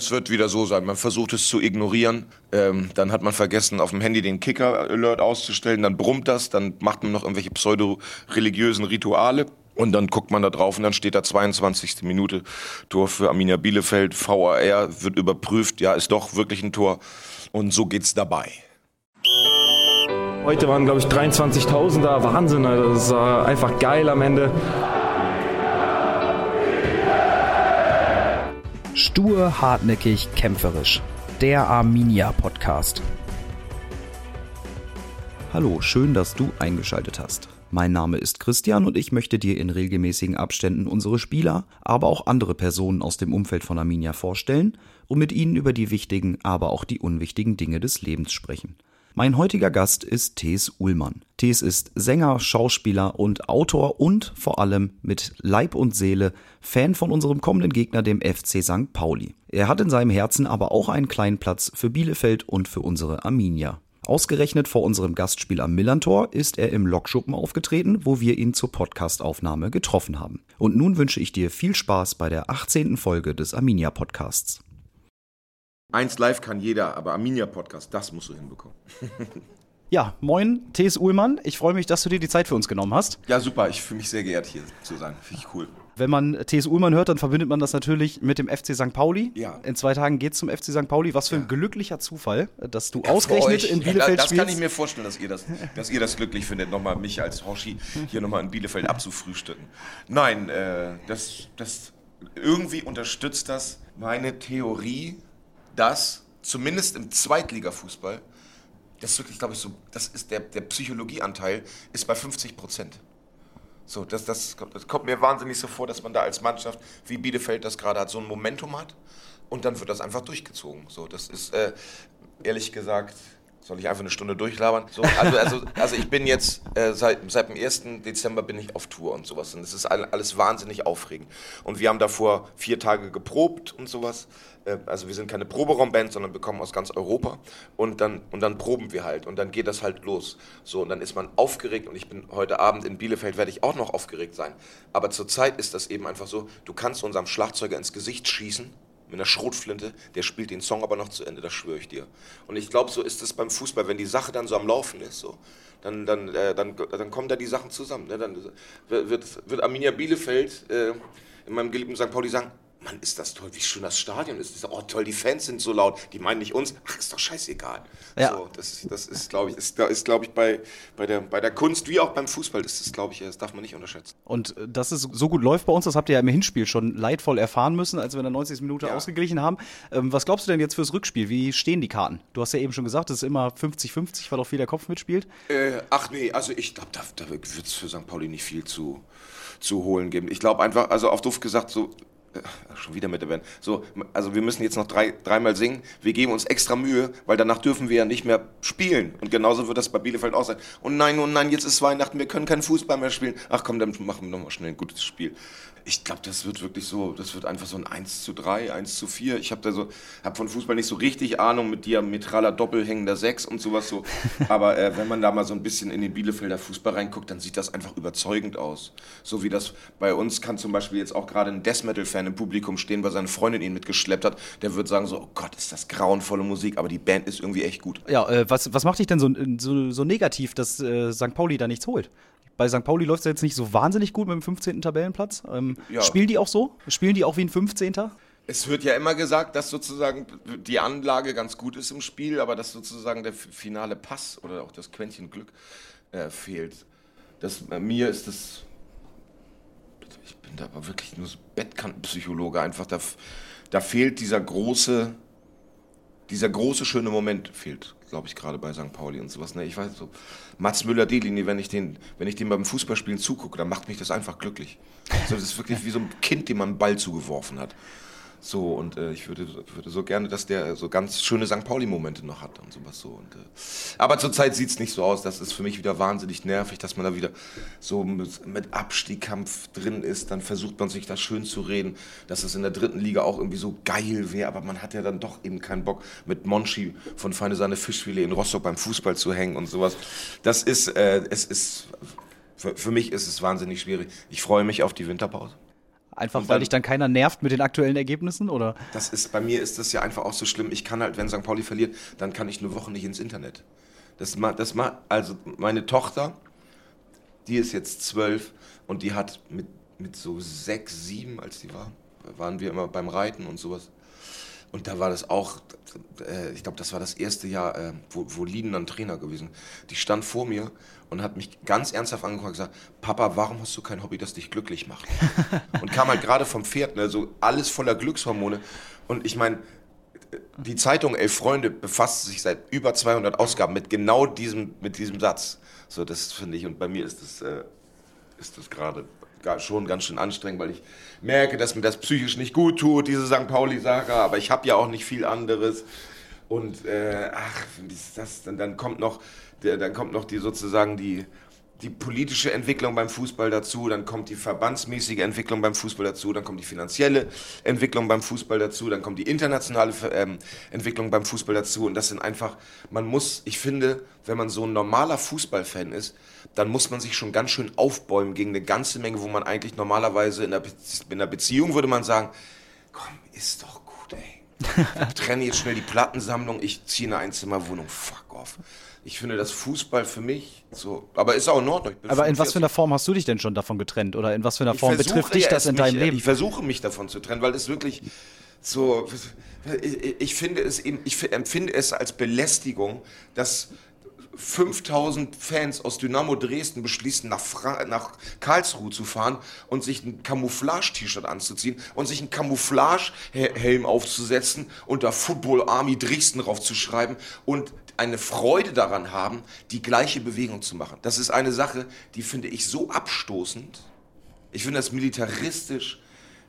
Das wird wieder so sein. Man versucht es zu ignorieren. Ähm, dann hat man vergessen, auf dem Handy den Kicker-Alert auszustellen. Dann brummt das. Dann macht man noch irgendwelche pseudo-religiösen Rituale. Und dann guckt man da drauf und dann steht da 22. Minute Tor für Arminia Bielefeld. VAR wird überprüft. Ja, ist doch wirklich ein Tor. Und so geht's dabei. Heute waren, glaube ich, 23.000 da. Wahnsinn, Alter. das war einfach geil am Ende. Stur, hartnäckig, kämpferisch. Der Arminia Podcast. Hallo, schön, dass du eingeschaltet hast. Mein Name ist Christian und ich möchte dir in regelmäßigen Abständen unsere Spieler, aber auch andere Personen aus dem Umfeld von Arminia vorstellen und mit ihnen über die wichtigen, aber auch die unwichtigen Dinge des Lebens sprechen. Mein heutiger Gast ist Thees Uhlmann. Thees ist Sänger, Schauspieler und Autor und vor allem mit Leib und Seele Fan von unserem kommenden Gegner, dem FC St. Pauli. Er hat in seinem Herzen aber auch einen kleinen Platz für Bielefeld und für unsere Arminia. Ausgerechnet vor unserem Gastspiel am Millantor ist er im Lokschuppen aufgetreten, wo wir ihn zur Podcastaufnahme getroffen haben. Und nun wünsche ich dir viel Spaß bei der 18. Folge des Arminia Podcasts. Eins live kann jeder, aber Arminia Podcast, das musst du hinbekommen. Ja, moin, T.S. Uhlmann. Ich freue mich, dass du dir die Zeit für uns genommen hast. Ja, super. Ich fühle mich sehr geehrt, hier zu sein. Finde ich cool. Wenn man T.S. Uhlmann hört, dann verbindet man das natürlich mit dem FC St. Pauli. Ja. In zwei Tagen geht es zum FC St. Pauli. Was für ein ja. glücklicher Zufall, dass du ja, ausgerechnet in Bielefeld ja, das spielst. Das kann ich mir vorstellen, dass ihr das, dass ihr das glücklich findet, nochmal mich als Hoshi hier nochmal in Bielefeld abzufrühstücken. Nein, äh, das, das irgendwie unterstützt das meine Theorie, dass zumindest im Zweitligafußball, das ist wirklich, glaube ich, so, das ist der, der Psychologieanteil ist bei 50 Prozent. So, das, das, das kommt mir wahnsinnig so vor, dass man da als Mannschaft, wie Bielefeld das gerade hat, so ein Momentum hat und dann wird das einfach durchgezogen. So, das ist äh, ehrlich gesagt, soll ich einfach eine Stunde durchlabern? So, also, also, also ich bin jetzt, äh, seit, seit dem 1. Dezember bin ich auf Tour und sowas. Und es ist alles wahnsinnig aufregend. Und wir haben davor vier Tage geprobt und sowas. Äh, also wir sind keine Proberaumband, sondern wir kommen aus ganz Europa. Und dann, und dann proben wir halt. Und dann geht das halt los. So, und dann ist man aufgeregt. Und ich bin heute Abend in Bielefeld, werde ich auch noch aufgeregt sein. Aber zurzeit ist das eben einfach so, du kannst unserem Schlagzeuger ins Gesicht schießen mit einer Schrotflinte, der spielt den Song aber noch zu Ende, das schwöre ich dir. Und ich glaube, so ist es beim Fußball, wenn die Sache dann so am Laufen ist, so, dann, dann, äh, dann, dann kommen da die Sachen zusammen. Ne? Dann wird, wird Arminia Bielefeld äh, in meinem geliebten St. Pauli sagen, Mann, ist das toll, wie schön das Stadion ist. Oh, toll, die Fans sind so laut. Die meinen nicht uns. Ach, ist doch scheißegal. Ja. So, das, das ist, glaube ich, ist, ist, glaub ich bei, bei, der, bei der Kunst wie auch beim Fußball, ist das, glaube ich, das darf man nicht unterschätzen. Und äh, dass es so gut läuft bei uns, das habt ihr ja im Hinspiel schon leidvoll erfahren müssen, als wir in der 90. Minute ja. ausgeglichen haben. Ähm, was glaubst du denn jetzt fürs Rückspiel? Wie stehen die Karten? Du hast ja eben schon gesagt, es ist immer 50-50, weil auch viel der Kopf mitspielt. Äh, ach nee, also ich glaube, da, da wird es für St. Pauli nicht viel zu, zu holen geben. Ich glaube einfach, also auf Duft gesagt, so schon wieder mit der Band. So, also wir müssen jetzt noch drei, dreimal singen. Wir geben uns extra Mühe, weil danach dürfen wir ja nicht mehr spielen. Und genauso wird das bei Bielefeld auch sein. Und nein, und nein, jetzt ist Weihnachten, wir können keinen Fußball mehr spielen. Ach komm, dann machen wir nochmal schnell ein gutes Spiel ich glaube, das wird wirklich so, das wird einfach so ein 1 zu 3, 1 zu 4. Ich habe da so, habe von Fußball nicht so richtig Ahnung mit diametraler doppelhängender 6 und sowas so. Aber äh, wenn man da mal so ein bisschen in den Bielefelder Fußball reinguckt, dann sieht das einfach überzeugend aus. So wie das bei uns kann zum Beispiel jetzt auch gerade ein Death Metal-Fan im Publikum stehen, weil seine Freundin ihn mitgeschleppt hat. Der wird sagen so, oh Gott, ist das grauenvolle Musik, aber die Band ist irgendwie echt gut. Ja, äh, was, was macht dich denn so, so, so negativ, dass äh, St. Pauli da nichts holt? Bei St. Pauli läuft es jetzt nicht so wahnsinnig gut mit dem 15. Tabellenplatz. Ähm, ja. Spielen die auch so? Spielen die auch wie ein 15.? Es wird ja immer gesagt, dass sozusagen die Anlage ganz gut ist im Spiel, aber dass sozusagen der finale Pass oder auch das Quäntchen Glück äh, fehlt. Das, äh, mir ist das. Ich bin da aber wirklich nur so Bettkantenpsychologe. Einfach da, da fehlt dieser große, dieser große schöne Moment fehlt glaube ich, gerade bei St. Pauli und sowas. Ne? Ich weiß so, Mats Müller-Delinie, wenn ich den, wenn ich dem beim Fußballspielen zugucke, dann macht mich das einfach glücklich. So, das ist wirklich wie so ein Kind, dem man einen Ball zugeworfen hat. So, und äh, ich würde, würde so gerne, dass der so ganz schöne St. Pauli-Momente noch hat und sowas so. Und, äh, aber zurzeit sieht es nicht so aus. Das ist für mich wieder wahnsinnig nervig, dass man da wieder so mit, mit Abstiegkampf drin ist. Dann versucht man sich das schön zu reden, dass es in der dritten Liga auch irgendwie so geil wäre. Aber man hat ja dann doch eben keinen Bock, mit Monchi von Feine Sahne Fischfilet in Rostock beim Fußball zu hängen und sowas. Das ist, äh, es ist, für, für mich ist es wahnsinnig schwierig. Ich freue mich auf die Winterpause. Einfach weil dich dann keiner nervt mit den aktuellen Ergebnissen, oder? Das ist, bei mir ist das ja einfach auch so schlimm. Ich kann halt, wenn St. Pauli verliert, dann kann ich eine Woche nicht ins Internet. Das das also meine Tochter, die ist jetzt zwölf und die hat mit, mit so sechs, sieben, als die war, waren wir immer beim Reiten und sowas. Und da war das auch, äh, ich glaube, das war das erste Jahr, äh, wo, wo Lien dann Trainer gewesen. Die stand vor mir und hat mich ganz ernsthaft angeguckt und gesagt, Papa, warum hast du kein Hobby, das dich glücklich macht? und kam halt gerade vom Pferd, ne, so alles voller Glückshormone. Und ich meine, die Zeitung Elf Freunde befasst sich seit über 200 Ausgaben mit genau diesem, mit diesem Satz. So, das finde ich, und bei mir ist das, äh, das gerade schon ganz schön anstrengend, weil ich merke, dass mir das psychisch nicht gut tut, diese St. Pauli-Sache, aber ich habe ja auch nicht viel anderes. Und äh, ach, ist das, dann, dann kommt noch, der, dann kommt noch die sozusagen die, die politische Entwicklung beim Fußball dazu, dann kommt die verbandsmäßige Entwicklung beim Fußball dazu, dann kommt die finanzielle Entwicklung beim Fußball dazu, dann kommt die internationale ähm, Entwicklung beim Fußball dazu und das sind einfach, man muss, ich finde, wenn man so ein normaler Fußballfan ist, dann muss man sich schon ganz schön aufbäumen gegen eine ganze Menge, wo man eigentlich normalerweise in einer, Be in einer Beziehung würde man sagen, komm, ist doch gut, ey. Ich trenne jetzt schnell die Plattensammlung, ich ziehe eine Einzimmerwohnung, fuck off. Ich finde das Fußball für mich so, aber ist auch in Ordnung. Aber in was für einer Form hast du dich denn schon davon getrennt? Oder in was für einer Form betrifft dich das in deinem mich, Leben? Ich versuche mich davon zu trennen, weil es wirklich so, ich, ich finde es eben, ich empfinde es als Belästigung, dass 5000 Fans aus Dynamo Dresden beschließen, nach, Fra nach Karlsruhe zu fahren und sich ein Camouflage-T-Shirt anzuziehen und sich einen Camouflage-Helm aufzusetzen und da Football Army Dresden draufzuschreiben und eine Freude daran haben, die gleiche Bewegung zu machen. Das ist eine Sache, die finde ich so abstoßend. Ich finde das militaristisch.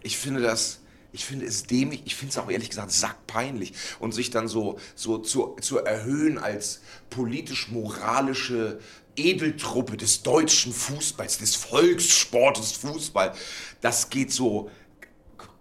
Ich finde das ich finde es dämlich, ich finde es auch ehrlich gesagt sackpeinlich. Und sich dann so, so zu, zu erhöhen als politisch-moralische Edeltruppe des deutschen Fußballs, des Volkssportes Fußball, das geht so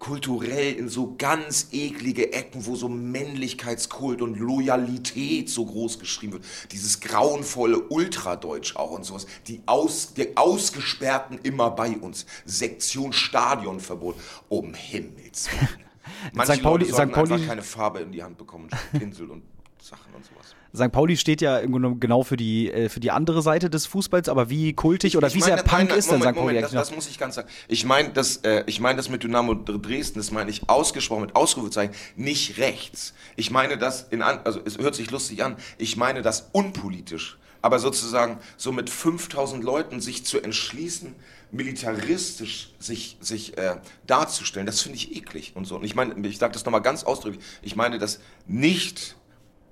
kulturell in so ganz eklige Ecken, wo so Männlichkeitskult und Loyalität so groß geschrieben wird. Dieses grauenvolle Ultradeutsch auch und sowas. Die, Aus, die Ausgesperrten immer bei uns. Sektion Stadionverbot. Um Himmels Willen. Manche St. Pauli, Leute St. Pauli einfach keine Farbe in die Hand bekommen, Pinsel und Sachen und sowas. St. Pauli steht ja genau für die, äh, für die andere Seite des Fußballs, aber wie kultig oder ich wie sehr Punk nein, ist denn St. Pauli eigentlich? Das, das, muss ich ganz sagen. Ich meine das, äh, ich mein das mit Dynamo Dresden, das meine ich ausgesprochen mit Ausrufezeichen, nicht rechts. Ich meine das in, also es hört sich lustig an, ich meine das unpolitisch. Aber sozusagen so mit 5000 Leuten sich zu entschließen, militaristisch sich, sich äh, darzustellen, das finde ich eklig und so. Und ich meine, ich sage das nochmal ganz ausdrücklich, ich meine das nicht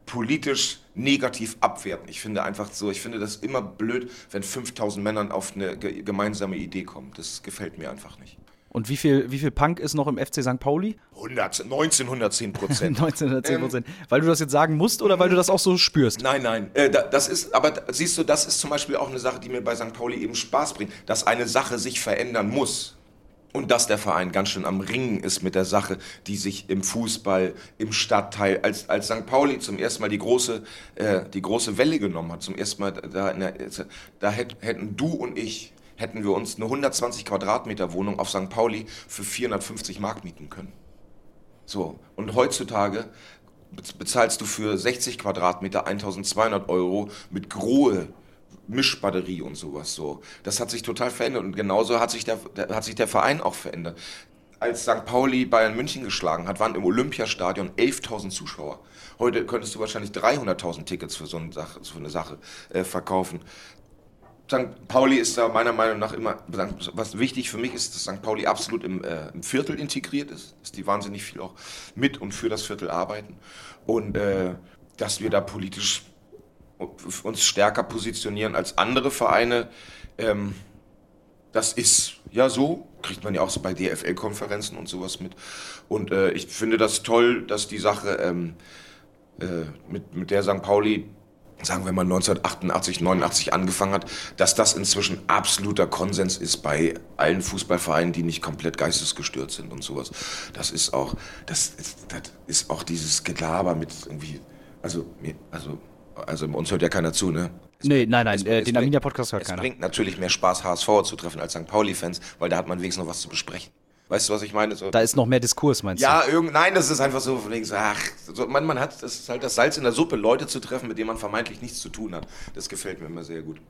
politisch negativ abwerten. Ich finde einfach so, ich finde das immer blöd, wenn 5000 Männern auf eine gemeinsame Idee kommen. Das gefällt mir einfach nicht. Und wie viel, wie viel Punk ist noch im FC St. Pauli? 100, 1910 Prozent. 1910 Prozent. Ähm, weil du das jetzt sagen musst oder weil du das auch so spürst? Nein, nein. Äh, das ist, aber siehst du, das ist zum Beispiel auch eine Sache, die mir bei St. Pauli eben Spaß bringt, dass eine Sache sich verändern muss. Und dass der Verein ganz schön am Ringen ist mit der Sache, die sich im Fußball, im Stadtteil, als, als St. Pauli zum ersten Mal die große, äh, die große Welle genommen hat, zum ersten Mal, da, der, da hätten du und ich, hätten wir uns eine 120 Quadratmeter Wohnung auf St. Pauli für 450 Mark mieten können. So, und heutzutage bezahlst du für 60 Quadratmeter 1200 Euro mit Grohe Mischbatterie und sowas so. Das hat sich total verändert und genauso hat sich der, der, hat sich der Verein auch verändert. Als St. Pauli Bayern München geschlagen hat, waren im Olympiastadion 11.000 Zuschauer. Heute könntest du wahrscheinlich 300.000 Tickets für so eine Sache, so eine Sache äh, verkaufen. St. Pauli ist da meiner Meinung nach immer, was wichtig für mich ist, dass St. Pauli absolut im, äh, im Viertel integriert ist, dass die wahnsinnig viel auch mit und für das Viertel arbeiten und äh, dass wir da politisch uns stärker positionieren als andere Vereine. Ähm, das ist ja so, kriegt man ja auch so bei DFL-Konferenzen und sowas mit. Und äh, ich finde das toll, dass die Sache ähm, äh, mit, mit der St. Pauli, sagen wir mal 1988, 89 angefangen hat, dass das inzwischen absoluter Konsens ist bei allen Fußballvereinen, die nicht komplett geistesgestört sind und sowas. Das ist auch, das ist, das ist auch dieses Gelaber mit irgendwie, also, also also uns hört ja keiner zu, ne? Es nee, nein, nein, es, äh, den Arminia Podcast hört es keiner. Es bringt natürlich mehr Spaß, HSV zu treffen als St. Pauli-Fans, weil da hat man wenigstens noch was zu besprechen. Weißt du, was ich meine? So, Da ist noch mehr Diskurs, meinst ja, irgend, nein, das ist einfach so, von wegen so, ach, so, man, man hat, das ist halt das Salz in der Suppe, Leute zu treffen, mit denen man vermeintlich nichts zu tun hat. Das gefällt mir immer sehr gut. du?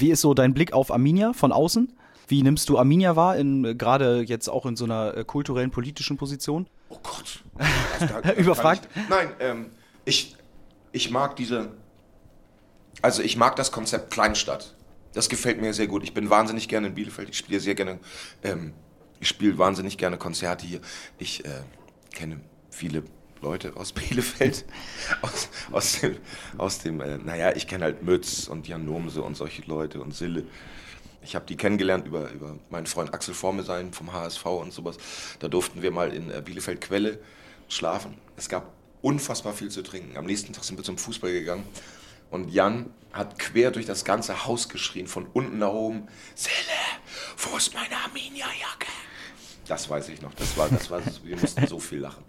Wie ist so dein Blick auf Arminia von außen? Wie nimmst du Arminia wahr, in, gerade jetzt auch in so einer äh, kulturellen, politischen Position? Oh Gott. Das das Überfragt? Ich, nein, ähm, ich, ich mag diese, also ich mag das Konzept Kleinstadt. Das gefällt mir sehr gut. Ich bin wahnsinnig gerne in Bielefeld. Ich spiele sehr gerne, ähm, ich spiele wahnsinnig gerne Konzerte hier. Ich äh, kenne viele Leute aus Bielefeld, aus, aus dem, aus dem äh, naja, ich kenne halt Mütz und Jan Nomse und solche Leute und Sille. Ich habe die kennengelernt über, über meinen Freund Axel Formesein vom HSV und sowas. Da durften wir mal in äh, Bielefeld Quelle schlafen. Es gab unfassbar viel zu trinken. Am nächsten Tag sind wir zum Fußball gegangen und Jan hat quer durch das ganze Haus geschrien, von unten nach oben, Selle, wo ist meine Arminia-Jacke? Das weiß ich noch. Das war, das war, wir mussten so viel lachen.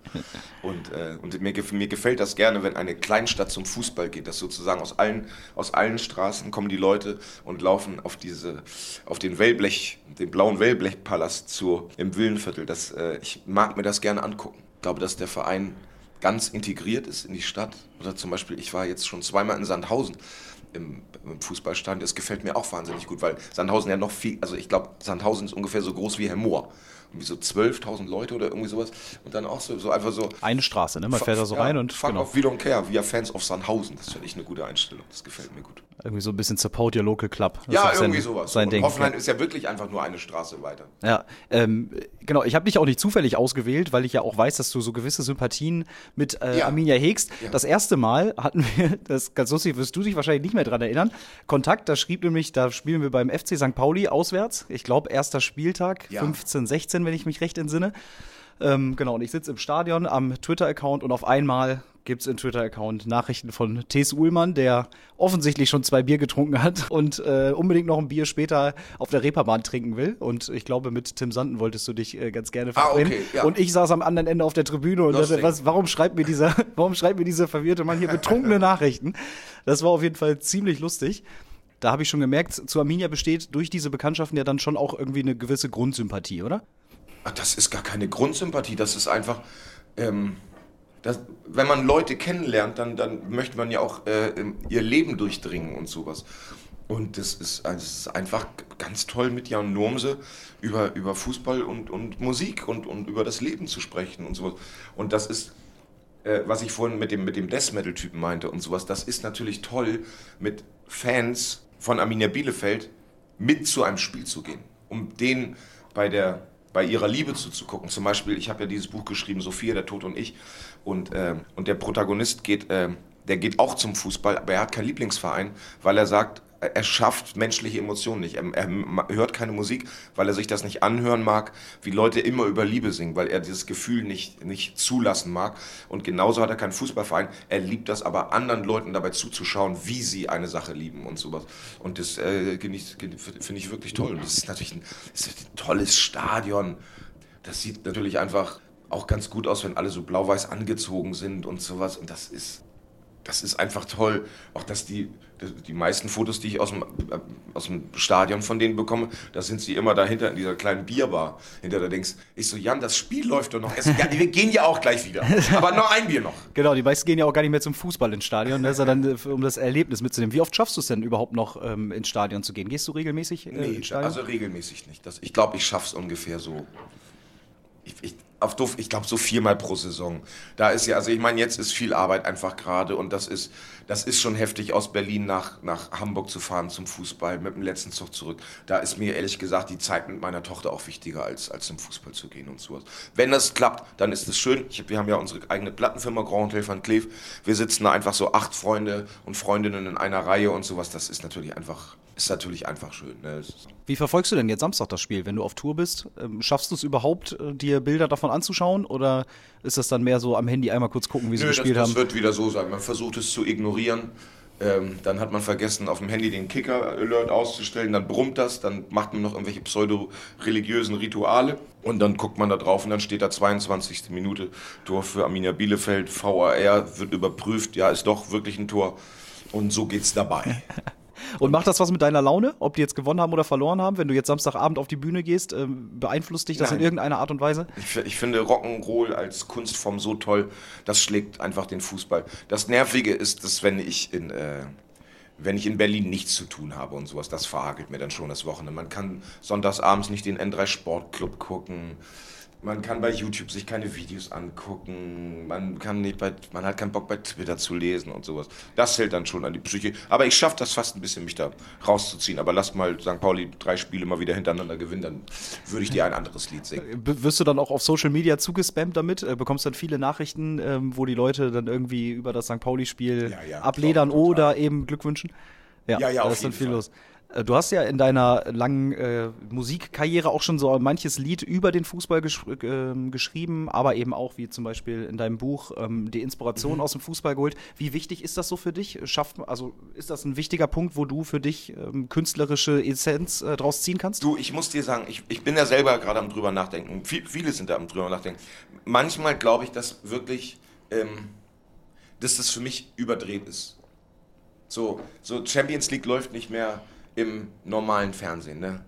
Und, äh, und mir, mir gefällt das gerne, wenn eine Kleinstadt zum Fußball geht, dass sozusagen aus allen, aus allen Straßen kommen die Leute und laufen auf diese, auf den Wellblech, den blauen Wellblechpalast zu, im Villenviertel. Das, äh, ich mag mir das gerne angucken. Ich glaube, dass der Verein ganz integriert ist in die Stadt. Oder zum Beispiel, ich war jetzt schon zweimal in Sandhausen im, im Fußballstadion. Das gefällt mir auch wahnsinnig gut, weil Sandhausen ja noch viel, also ich glaube, Sandhausen ist ungefähr so groß wie Hemmoor. Irgendwie so 12.000 Leute oder irgendwie sowas. Und dann auch so, so einfach so. Eine Straße, ne? Man fährt da so Ja, rein und Fuck genau, off, we don't care. We are fans of Sandhausen. Das finde ich eine gute Einstellung. Das gefällt mir gut. Irgendwie so ein bisschen Support Your Local Club. Das ist ja, auch sein- irgendwie sowas. Sein und Ding. Hoffenheim ist ja wirklich einfach nur eine Straße weiter. Ja, ähm, genau. Ich habe dich auch nicht zufällig ausgewählt, weil ich ja auch weiß, dass du so gewisse Sympathien mit äh, Ja. Arminia hegst. Ja. Das erste Mal hatten wir, das ganz lustig, wirst du dich wahrscheinlich nicht mehr dran erinnern. Kontakt, da schrieb nämlich, da spielen wir beim FC St. Pauli auswärts. Ich glaube, erster Spieltag, Ja. 15, 16, wenn ich mich recht entsinne. Ähm, genau, und ich sitze im Stadion am Twitter-Account und auf einmal gibt es im Twitter-Account Nachrichten von T.S. Uhlmann, der offensichtlich schon zwei Bier getrunken hat und äh, unbedingt noch ein Bier später auf der Reeperbahn trinken will. Und ich glaube, mit Tim Sanden wolltest du dich äh, ganz gerne Ah, verabreden. okay, ja. Und ich saß am anderen Ende auf der Tribüne und Lustig. dachte, was, warum schreibt mir dieser, warum schreibt mir dieser verwirrte Mann hier betrunkene Nachrichten? Das war auf jeden Fall ziemlich lustig. Da habe ich schon gemerkt, zu Arminia besteht durch diese Bekanntschaften ja dann schon auch irgendwie eine gewisse Grundsympathie, oder? Ach, das ist gar keine Grundsympathie, das ist einfach, ähm, das, wenn man Leute kennenlernt, dann, dann möchte man ja auch äh, ihr Leben durchdringen und sowas. Und das ist, also es ist einfach ganz toll mit Jan Normse über, über Fußball und, und Musik und, und über das Leben zu sprechen und sowas. Und das ist, äh, was ich vorhin mit dem, mit dem Death Metal-Typen meinte und sowas, das ist natürlich toll, mit Fans von Arminia Bielefeld mit zu einem Spiel zu gehen, um denen bei, der, bei ihrer Liebe zuzugucken. Zum Beispiel, ich habe ja dieses Buch geschrieben, Sophia, der Tod und ich, und, ähm, und der Protagonist geht, ähm, der geht auch zum Fußball, aber er hat keinen Lieblingsverein, weil er sagt, er schafft menschliche Emotionen nicht. Er, er hört keine Musik, weil er sich das nicht anhören mag, wie Leute immer über Liebe singen, weil er dieses Gefühl nicht, nicht zulassen mag. Und genauso hat er keinen Fußballverein. Er liebt das aber, anderen Leuten dabei zuzuschauen, wie sie eine Sache lieben und sowas. Und das äh, finde ich wirklich toll. Und das ist natürlich ein, ist ein tolles Stadion. Das sieht natürlich einfach auch ganz gut aus, wenn alle so blau-weiß angezogen sind und sowas. Und das ist, das ist einfach toll. Auch dass die, die meisten Fotos, die ich aus dem, äh, aus dem Stadion von denen bekomme, da sind sie immer dahinter in dieser kleinen Bierbar. Hinter da denkst, ich so, Jan, das Spiel läuft doch noch. Es, ja, wir gehen ja auch gleich wieder. Aber noch ein Bier noch. Genau, die meisten gehen ja auch gar nicht mehr zum Fußball ins Stadion, ja dann, äh, um das Erlebnis mitzunehmen. Wie oft schaffst du es denn überhaupt noch ähm, ins Stadion zu gehen? Gehst du regelmäßig äh, Nee, ins Stadion? also regelmäßig nicht. Das, ich glaube, ich schaff's ungefähr so. Ich, ich, auf doof, ich glaube so viermal pro Saison. Da ist ja, also ich meine, jetzt ist viel Arbeit einfach gerade und das ist, das ist schon heftig, aus Berlin nach, nach Hamburg zu fahren zum Fußball mit dem letzten Zug zurück. Da ist mir ehrlich gesagt die Zeit mit meiner Tochter auch wichtiger, als, als zum Fußball zu gehen und sowas. Wenn das klappt, dann ist es schön. Ich, wir haben ja unsere eigene Plattenfirma Grand Hotel van Cleef. Wir sitzen da einfach so acht Freunde und Freundinnen in einer Reihe und sowas. Das ist natürlich einfach, ist natürlich einfach schön. Ne? Das Wie verfolgst du denn jetzt Samstag das Spiel, wenn du auf Tour bist? Ähm, schaffst du es überhaupt, äh, dir Bilder davon anzuschauen? Oder ist das dann mehr so am Handy einmal kurz gucken, wie sie Nö, das, gespielt das haben? wird wieder so sein. Man versucht es zu ignorieren. Ähm, dann hat man vergessen, auf dem Handy den Kicker-Alert auszustellen. Dann brummt das. Dann macht man noch irgendwelche pseudo-religiösen Rituale. Und dann guckt man da drauf und dann steht da 22. Minute. Tor für Arminia Bielefeld. VAR wird überprüft. Ja, ist doch wirklich ein Tor. Und so geht's dabei. Und macht das was mit deiner Laune, ob die jetzt gewonnen haben oder verloren haben? Wenn du jetzt Samstagabend auf die Bühne gehst, ähm, beeinflusst dich das Nein. in irgendeiner Art und Weise? Ich, ich finde Rock'n'Roll als Kunstform so toll, das schlägt einfach den Fußball. Das Nervige ist, dass wenn ich in, äh, wenn ich in Berlin nichts zu tun habe und sowas, das verhagelt mir dann schon das Wochenende. Man kann sonntagsabends nicht den N3 Sportclub gucken. Man kann bei YouTube sich keine Videos angucken. Man kann nicht bei, man hat keinen Bock bei Twitter zu lesen und sowas. Das hält dann schon an die Psyche. Aber ich schaffe das fast ein bisschen, mich da rauszuziehen. Aber lass mal St. Pauli drei Spiele mal wieder hintereinander gewinnen, dann würde ich dir ein anderes Lied singen. B wirst du dann auch auf Social Media zugespammt damit? Äh, bekommst dann viele Nachrichten, ähm, wo die Leute dann irgendwie über das St. Pauli-Spiel Ja, ja, abledern total. oder eben Glück wünschen? Ja, ja, da auf ist dann viel Fall. los. Äh, Du hast ja in deiner langen äh, Musikkarriere auch schon so manches Lied über den Fußball gesch ähm, geschrieben, aber eben auch, wie zum Beispiel in deinem Buch, ähm, die Mhm. Inspiration aus dem Fußball geholt. Wie wichtig ist das so für dich? Schafft, also ist das ein wichtiger Punkt, wo du für dich ähm, künstlerische Essenz äh, draus ziehen kannst? Du, ich muss dir sagen, ich, ich bin ja selber gerade am drüber nachdenken. Viel, viele sind da am drüber nachdenken. Manchmal glaube ich, dass wirklich, ähm, dass das für mich überdreht ist. So, so Champions League läuft nicht mehr im normalen Fernsehen, ne?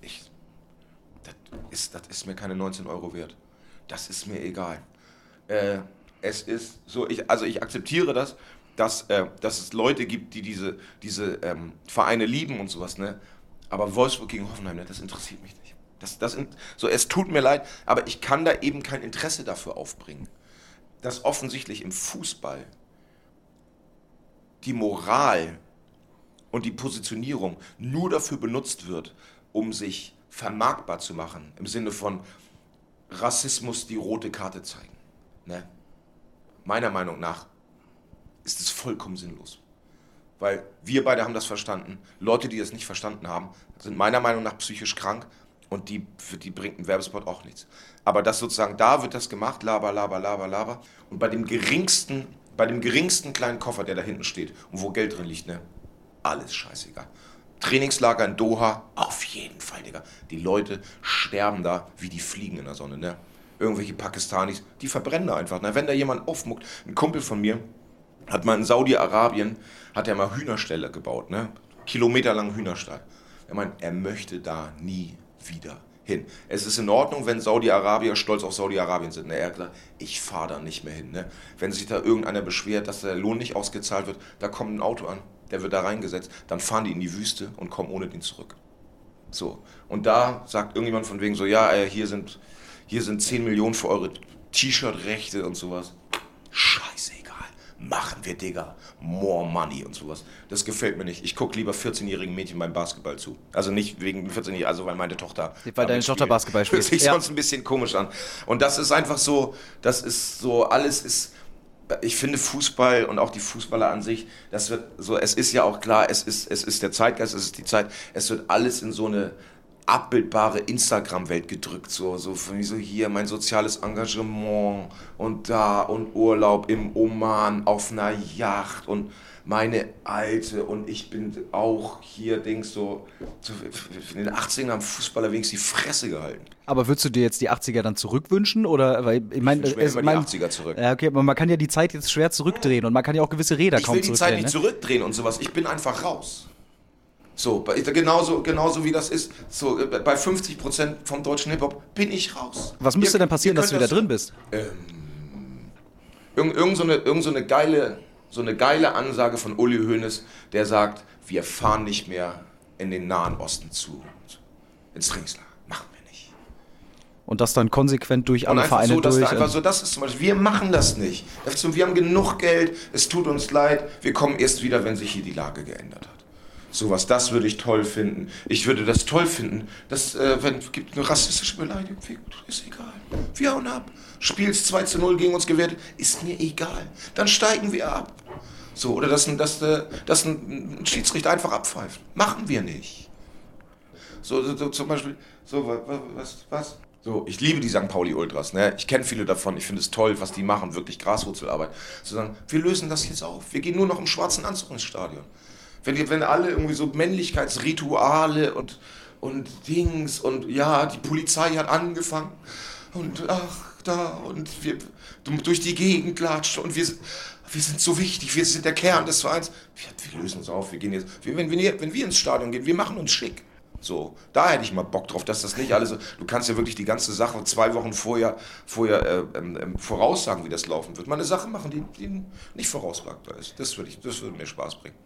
Ich, das ist, das ist mir keine 19 Euro wert. Das ist mir egal. Äh, es ist so, ich, also ich akzeptiere das, dass, äh, dass es Leute gibt, die diese, diese ähm, Vereine lieben und sowas, ne? Aber Wolfsburg gegen Hoffenheim, ne, das interessiert mich nicht. Das, das, so, es tut mir leid, aber ich kann da eben kein Interesse dafür aufbringen. Dass offensichtlich im Fußball die Moral und die Positionierung nur dafür benutzt wird, um sich vermarktbar zu machen, im Sinne von Rassismus die rote Karte zeigen. Ne? Meiner Meinung nach ist es vollkommen sinnlos. Weil wir beide haben das verstanden. Leute, die das nicht verstanden haben, sind meiner Meinung nach psychisch krank und die, für die bringt ein Werbespot auch nichts. Aber das sozusagen, da wird das gemacht, laber, laber, laber, laber. Und bei dem geringsten, bei dem geringsten kleinen Koffer, der da hinten steht und wo Geld drin liegt, ne, alles scheißegal. Trainingslager in Doha, auf jeden Fall, Digga. Die Leute sterben da wie die Fliegen in der Sonne, ne? Irgendwelche Pakistanis, die verbrennen da einfach. Ne? Wenn da jemand aufmuckt, ein Kumpel von mir hat mal in Saudi-Arabien, hat er mal Hühnerställe gebaut, ne? Kilometerlang Hühnerstall. Er meint, er möchte da nie wieder hin. Es ist in Ordnung, wenn Saudi-Arabier stolz auf Saudi-Arabien sind. Ne? Er hat gesagt, ich fahre da nicht mehr hin. Ne? Wenn sich da irgendeiner beschwert, dass der Lohn nicht ausgezahlt wird, da kommt ein Auto an, der wird da reingesetzt, dann fahren die in die Wüste und kommen ohne den zurück. So. Und da sagt irgendjemand von wegen so, ja, äh, hier sind, hier sind 10 Millionen für eure T-Shirt-Rechte und sowas. Scheißegal. Machen wir, Digga. More money und sowas. Das gefällt mir nicht. Ich gucke lieber 14-jährigen Mädchen beim Basketball zu. Also nicht wegen 14 also weil meine Tochter. Weil deine. Tochter Basketball spielt. Hört sich Ja. sonst ein bisschen komisch an. Und das ist einfach so, das ist so, alles ist. Ich finde Fußball und auch die Fußballer an sich, das wird so, es ist ja auch klar, es ist, es ist der Zeitgeist, es ist die Zeit, es wird alles in so eine abbildbare Instagram-Welt gedrückt, so, so von wie so hier mein soziales Engagement und da und Urlaub im Oman auf einer Yacht und meine Alte und ich bin auch hier, Dings, so, so in den 80ern haben Fußballer wenigstens die Fresse gehalten. Aber würdest du dir jetzt die 80er dann zurückwünschen? Oder, weil, ich meine, wünsch mir immer die 80er zurück. Ja, okay, aber man kann ja die Zeit jetzt schwer zurückdrehen und man kann ja auch gewisse Räder Ich kaum will die Zeit zurückdrehen. nicht ne? zurückdrehen und sowas. Ich bin einfach raus. So, genauso, genauso wie das ist. So, äh, bei 50% vom deutschen Hip-Hop bin ich raus. Was müsste Ihr- denn passieren, dass du wieder drin bist? Irgend, irgend, so eine, irgend so eine geile, so eine geile Ansage von Uli Hoeneß, der sagt, wir fahren nicht mehr in den Nahen Osten zu. Ins Trainingslager. Machen wir nicht. Und das dann konsequent durch alle Vereine so, dass durch. da einfach so, das ist zum Beispiel, wir machen das nicht. Wir haben genug Geld, es tut uns leid, wir kommen erst wieder, wenn sich hier die Lage geändert hat. Sowas, das würde ich toll finden. Ich würde das toll finden, dass, äh, wenn es eine rassistische Beleidigung, ist egal. Wir hauen ab. Spielst 2 zu 0 gegen uns gewertet, ist mir egal. Dann steigen wir ab. So, oder dass dass, äh, dass ein Schiedsrichter einfach abpfeift. Machen wir nicht. So, so, so zum Beispiel, so, wa- wa- was, was? So, ich liebe die St. Pauli Ultras, ne? Ich kenne viele davon, ich finde es toll, was die machen, wirklich Graswurzelarbeit. Zu sagen, wir lösen das jetzt auf. Wir gehen nur noch im schwarzen Anzug ins Stadion. Wenn, wenn alle irgendwie so Männlichkeitsrituale und, und Dings und ja, die Polizei hat angefangen und ach, da und wir durch die Gegend latschen und wir, wir sind so wichtig, wir sind der Kern des Vereins. Wir, wir lösen uns auf, wir gehen jetzt, wir, wenn, wir, wenn wir ins Stadion gehen, wir machen uns schick. So, da hätte ich mal Bock drauf, dass das nicht alles. Du kannst ja wirklich die ganze Sache zwei Wochen vorher, vorher äh, äh, voraussagen, wie das laufen wird. Mal eine Sache machen, die, die nicht voraussagbar ist. Das würde, ich, das würde mir Spaß bringen.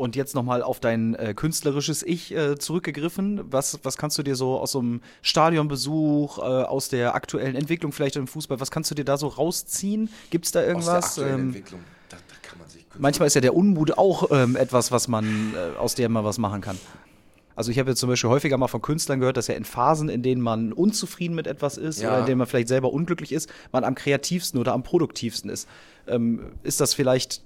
Und jetzt nochmal auf dein äh, künstlerisches Ich äh, zurückgegriffen. Was, was kannst du dir so aus so einem Stadionbesuch, äh, aus der aktuellen Entwicklung vielleicht im Fußball, was kannst du dir da so rausziehen? Gibt es da irgendwas? Aus der aktuellen ähm, Entwicklung. Da, da kann man sich manchmal ist ja der Unmut auch ähm, etwas, was man, äh, aus dem man was machen kann. Also ich habe jetzt zum Beispiel häufiger mal von Künstlern gehört, dass ja in Phasen, in denen man unzufrieden mit etwas ist ja. oder in denen man vielleicht selber unglücklich ist, man am kreativsten oder am produktivsten ist. Ähm, ist das vielleicht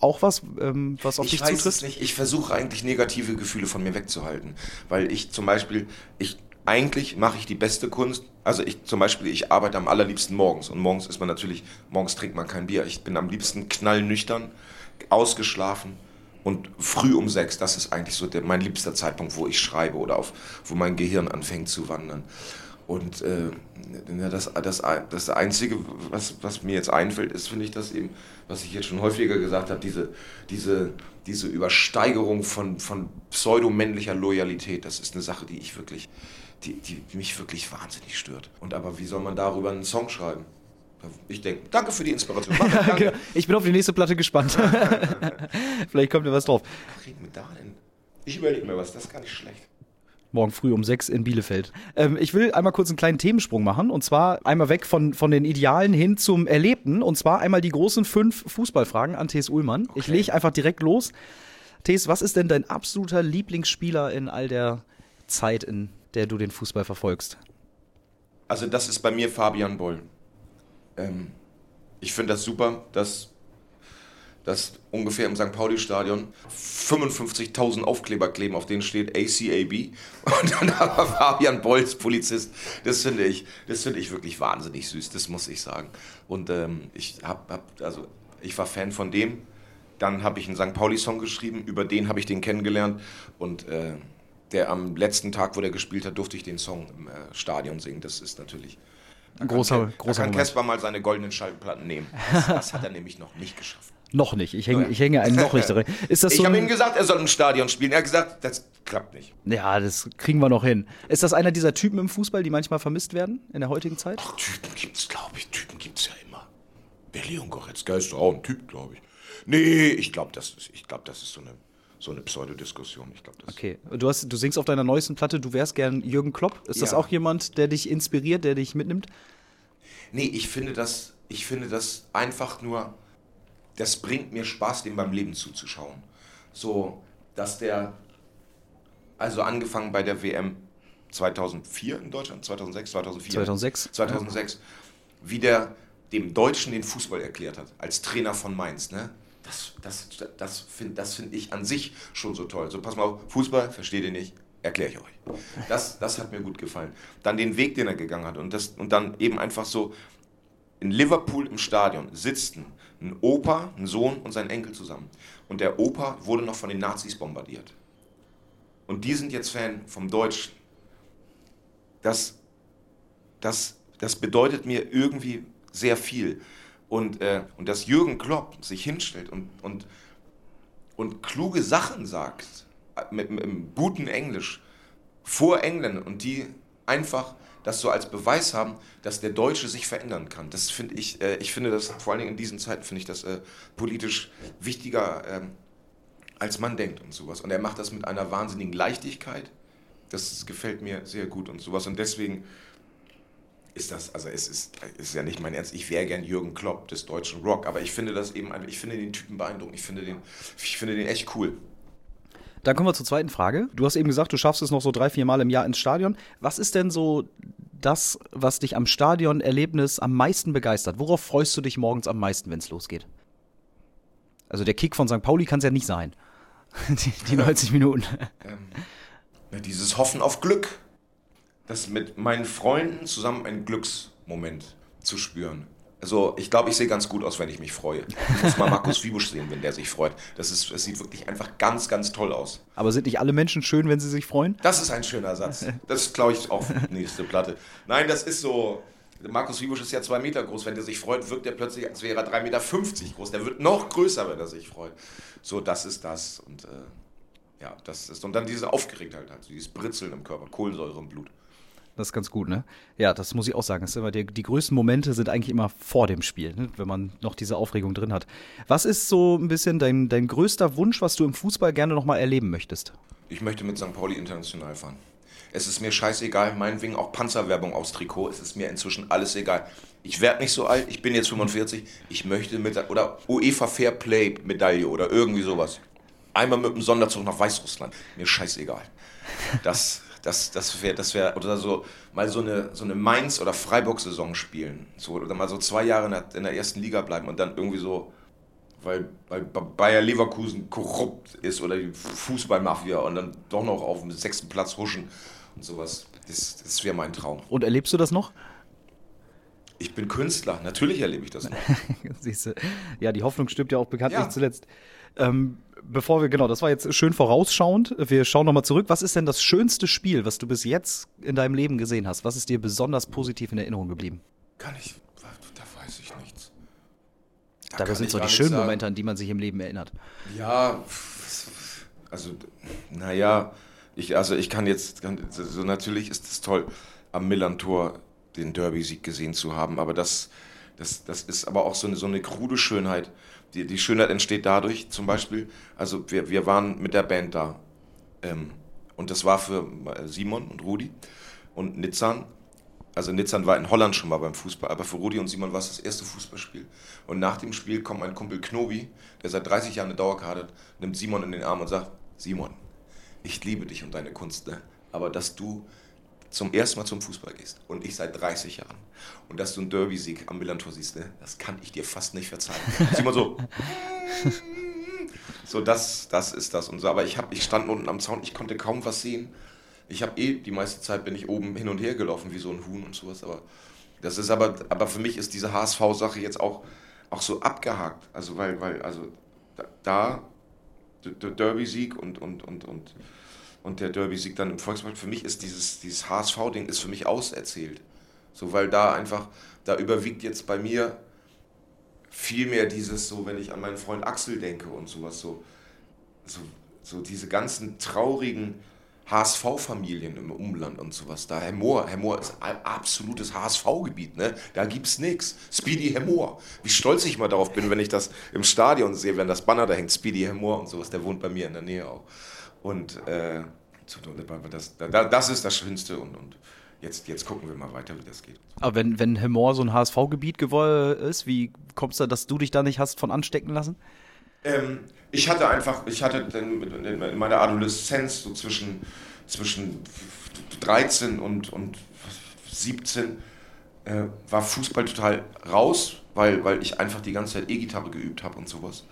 auch was, ähm, was auf ich dich weiß zutrifft? Es nicht. Ich versuche eigentlich negative Gefühle von mir wegzuhalten, weil ich zum Beispiel, ich eigentlich mache ich die beste Kunst. Also ich zum Beispiel, ich arbeite am allerliebsten morgens und morgens ist man natürlich, morgens trinkt man kein Bier. Ich bin am liebsten knallnüchtern, ausgeschlafen und früh um sechs, das ist eigentlich so der, mein liebster Zeitpunkt, wo ich schreibe oder auf, wo mein Gehirn anfängt zu wandern. Und äh, das, das, das Einzige, was, was mir jetzt einfällt, ist, finde ich, dass eben, was ich jetzt schon häufiger gesagt habe, diese, diese, diese Übersteigerung von, von pseudomännlicher Loyalität, das ist eine Sache, die ich wirklich, die, die mich wirklich wahnsinnig stört. Und aber wie soll man darüber einen Song schreiben? Ich denke, danke für die Inspiration. Danke. ich bin auf die nächste Platte gespannt. Vielleicht kommt da was drauf. Was reden wir da denn? Ich überlege mir was, das ist gar nicht schlecht. Morgen früh um sechs in Bielefeld. Ähm, ich will einmal kurz einen kleinen Themensprung machen und zwar einmal weg von, von den Idealen hin zum Erlebten und zwar einmal die großen fünf Fußballfragen an Thes Ullmann. Okay. Ich lege einfach direkt los. Thes, was ist denn dein absoluter Lieblingsspieler in all der Zeit, in der du den Fußball verfolgst? Also das ist bei mir Fabian Boll. Ähm, ich finde das super, dass, dass ungefähr im St. Pauli-Stadion 55.000 Aufkleber kleben, auf denen steht ACAB und dann aber Fabian Bolz, Polizist. Das finde ich, das finde ich wirklich wahnsinnig süß, das muss ich sagen. Und ähm, ich hab, hab, also ich war Fan von dem. Dann habe ich einen St. Pauli-Song geschrieben, über den habe ich den kennengelernt und äh, der am letzten Tag, wo der gespielt hat, durfte ich den Song im äh, Stadion singen. Das ist natürlich da großer, kann, großer da kann Casper mal seine goldenen Schallplatten nehmen. Das, das hat er nämlich noch nicht geschafft. Noch nicht. Ich hänge, ich hänge einen noch nicht drin. Ist das ich so habe ihm gesagt, er soll im Stadion spielen. Er hat gesagt, das klappt nicht. Ja, das kriegen wir noch hin. Ist das einer dieser Typen im Fußball, die manchmal vermisst werden in der heutigen Zeit? Ach, Typen gibt's, glaube ich. Typen gibt's ja immer. Berlin und Goretzka ist auch ein Typ, glaube ich. Nee, ich glaube, das, ist, glaub, das ist so eine so eine Pseudodiskussion. Ich glaube, das. Okay, du, hast, du singst auf deiner neuesten Platte, du wärst gern Jürgen Klopp. Ist ja. das auch jemand, der dich inspiriert, der dich mitnimmt? Nee, ich finde das, ich finde das einfach nur, das bringt mir Spaß, dem beim Leben zuzuschauen. So, dass der, also angefangen bei der WM 2004 in Deutschland, 2006, 2004. 2006. 2006. Wie der dem Deutschen den Fußball erklärt hat, als Trainer von Mainz, ne? Das, das, das finde das find ich an sich schon so toll. So, pass mal auf, Fußball, versteht ihr nicht, erkläre ich euch. Das, das hat mir gut gefallen. Dann den Weg, den er gegangen hat und, das, und dann eben einfach so in Liverpool im Stadion sitzten ein Opa, ein Sohn und sein Enkel zusammen. Und der Opa wurde noch von den Nazis bombardiert. Und die sind jetzt Fan vom Deutschen. Das, das, das bedeutet mir irgendwie sehr viel. Und, äh, und dass Jürgen Klopp sich hinstellt und, und, und kluge Sachen sagt, mit, mit, mit gutem Englisch, vor Engländern und die einfach das so als Beweis haben, dass der Deutsche sich verändern kann. Das finde ich, äh, ich finde das, vor allen Dingen in diesen Zeiten, finde ich das äh, politisch wichtiger, äh, als man denkt und sowas. Und er macht das mit einer wahnsinnigen Leichtigkeit. Das gefällt mir sehr gut und sowas. Und deswegen ist das, also es ist, ist ja nicht mein Ernst, ich wäre gern Jürgen Klopp des deutschen Rock, aber ich finde das eben, ich finde den Typen beeindruckend, ich finde den, ich finde den echt cool. Dann kommen wir zur zweiten Frage. Du hast eben gesagt, du schaffst es noch so drei, vier Mal im Jahr ins Stadion. Was ist denn so das, was dich am Stadionerlebnis am meisten begeistert? Worauf freust du dich morgens am meisten, wenn es losgeht? Also der Kick von St. Pauli kann es ja nicht sein. die, die 90 Minuten. Ähm, dieses Hoffen auf Glück das mit meinen Freunden zusammen einen Glücksmoment zu spüren. Also ich glaube, ich sehe ganz gut aus, wenn ich mich freue. Ich muss mal Markus Wiebusch sehen, wenn der sich freut. Das, ist, das sieht wirklich einfach ganz, ganz toll aus. Aber sind nicht alle Menschen schön, wenn sie sich freuen? Das ist ein schöner Satz. Das ist, glaube ich, auch nächste Platte. Nein, das ist so, Markus Wiebusch ist ja zwei Meter groß. Wenn der sich freut, wirkt er plötzlich, als wäre er 3,50 Meter groß. Der wird noch größer, wenn er sich freut. So, das ist das. Und äh, ja, das ist. Und dann diese Aufgeregtheit halt, dieses Britzeln im Körper, Kohlensäure im Blut. Das ist ganz gut, ne? Ja, das muss ich auch sagen. Das immer die, die größten Momente sind eigentlich immer vor dem Spiel, ne? wenn man noch diese Aufregung drin hat. Was ist so ein bisschen dein, dein größter Wunsch, was du im Fußball gerne nochmal erleben möchtest? Ich möchte mit St. Pauli international fahren. Es ist mir scheißegal, meinetwegen auch Panzerwerbung aufs Trikot. Es ist mir inzwischen alles egal. Ich werde nicht so alt, ich bin jetzt 45. Ich möchte mit, oder UEFA Fair Play Medaille oder irgendwie sowas. Einmal mit dem Sonderzug nach Weißrussland. Mir scheißegal. Das, das, das wäre, das wäre, oder so, mal so eine, so eine Mainz- oder Freiburg-Saison spielen. So, oder mal so zwei Jahre in der, in der ersten Liga bleiben und dann irgendwie so, weil, weil Bayer Leverkusen korrupt ist oder die Fußballmafia und dann doch noch auf dem sechsten Platz huschen und sowas. Das, das wäre mein Traum. Und erlebst du das noch? Ich bin Künstler, natürlich erlebe ich das noch. Siehst du. Ja, die Hoffnung stirbt ja auch bekanntlich ja. zuletzt. Ähm, bevor wir, genau, das war jetzt schön vorausschauend. Wir schauen nochmal zurück. Was ist denn das schönste Spiel, was du bis jetzt in deinem Leben gesehen hast? Was ist dir besonders positiv in Erinnerung geblieben? Kann ich, da weiß ich nichts. Da das sind so die schönen Momente, an die man sich im Leben erinnert. Ja, also, naja, ich, also ich kann jetzt, so natürlich ist es toll, am Millantor den Derby-Sieg gesehen zu haben, aber das, das, das ist aber auch so eine, so eine krude Schönheit. Die, die Schönheit entsteht dadurch, zum Beispiel, also wir, wir waren mit der Band da ähm, und das war für Simon und Rudi und Nitzan also Nitzan war in Holland schon mal beim Fußball, aber für Rudi und Simon war es das erste Fußballspiel. Und nach dem Spiel kommt mein Kumpel Knobi, der seit 30 Jahren eine Dauerkarte hat, nimmt Simon in den Arm und sagt, Simon, ich liebe dich und deine Kunst, ne? aber dass du zum ersten Mal zum Fußball gehst und ich seit 30 Jahren und dass du einen Derby-Sieg am Millantor siehst, ne? das kann ich dir fast nicht verzeihen. Simon so, so das, das ist das und so. Aber ich, hab, ich stand unten am Zaun, ich konnte kaum was sehen ich habe eh die meiste Zeit bin ich oben hin und her gelaufen wie so ein Huhn und sowas, aber das ist aber, aber für mich ist diese HSV-Sache jetzt auch, auch so abgehakt. Also weil, weil, also da, der Derby-Sieg und, und, und, und, und der Derby-Sieg dann im Volkspark, für mich ist dieses, dieses HSV-Ding ist für mich auserzählt. So, weil da einfach, da überwiegt jetzt bei mir viel mehr dieses, so, wenn ich an meinen Freund Axel denke und sowas, so, so, so diese ganzen traurigen, HSV-Familien im Umland und sowas da. Hemmoor, Hemmoor ist ein absolutes HSV-Gebiet, ne? Da gibt's nichts. Speedy Hemmoor. Wie stolz ich mal darauf bin, wenn ich das im Stadion sehe, wenn das Banner da hängt, Speedy Hemmoor und sowas, der wohnt bei mir in der Nähe auch. Und äh, das, das ist das Schönste und, und jetzt, jetzt gucken wir mal weiter, wie das geht. Aber wenn, wenn Hemmoor so ein HSV-Gebiet ist, wie kommst du, dass du dich da nicht hast von anstecken lassen? Ähm, ich hatte einfach, ich hatte in meiner Adoleszenz so zwischen, zwischen 13 und, und 17 äh, war Fußball total raus, weil, weil ich einfach die ganze Zeit E-Gitarre geübt habe und sowas.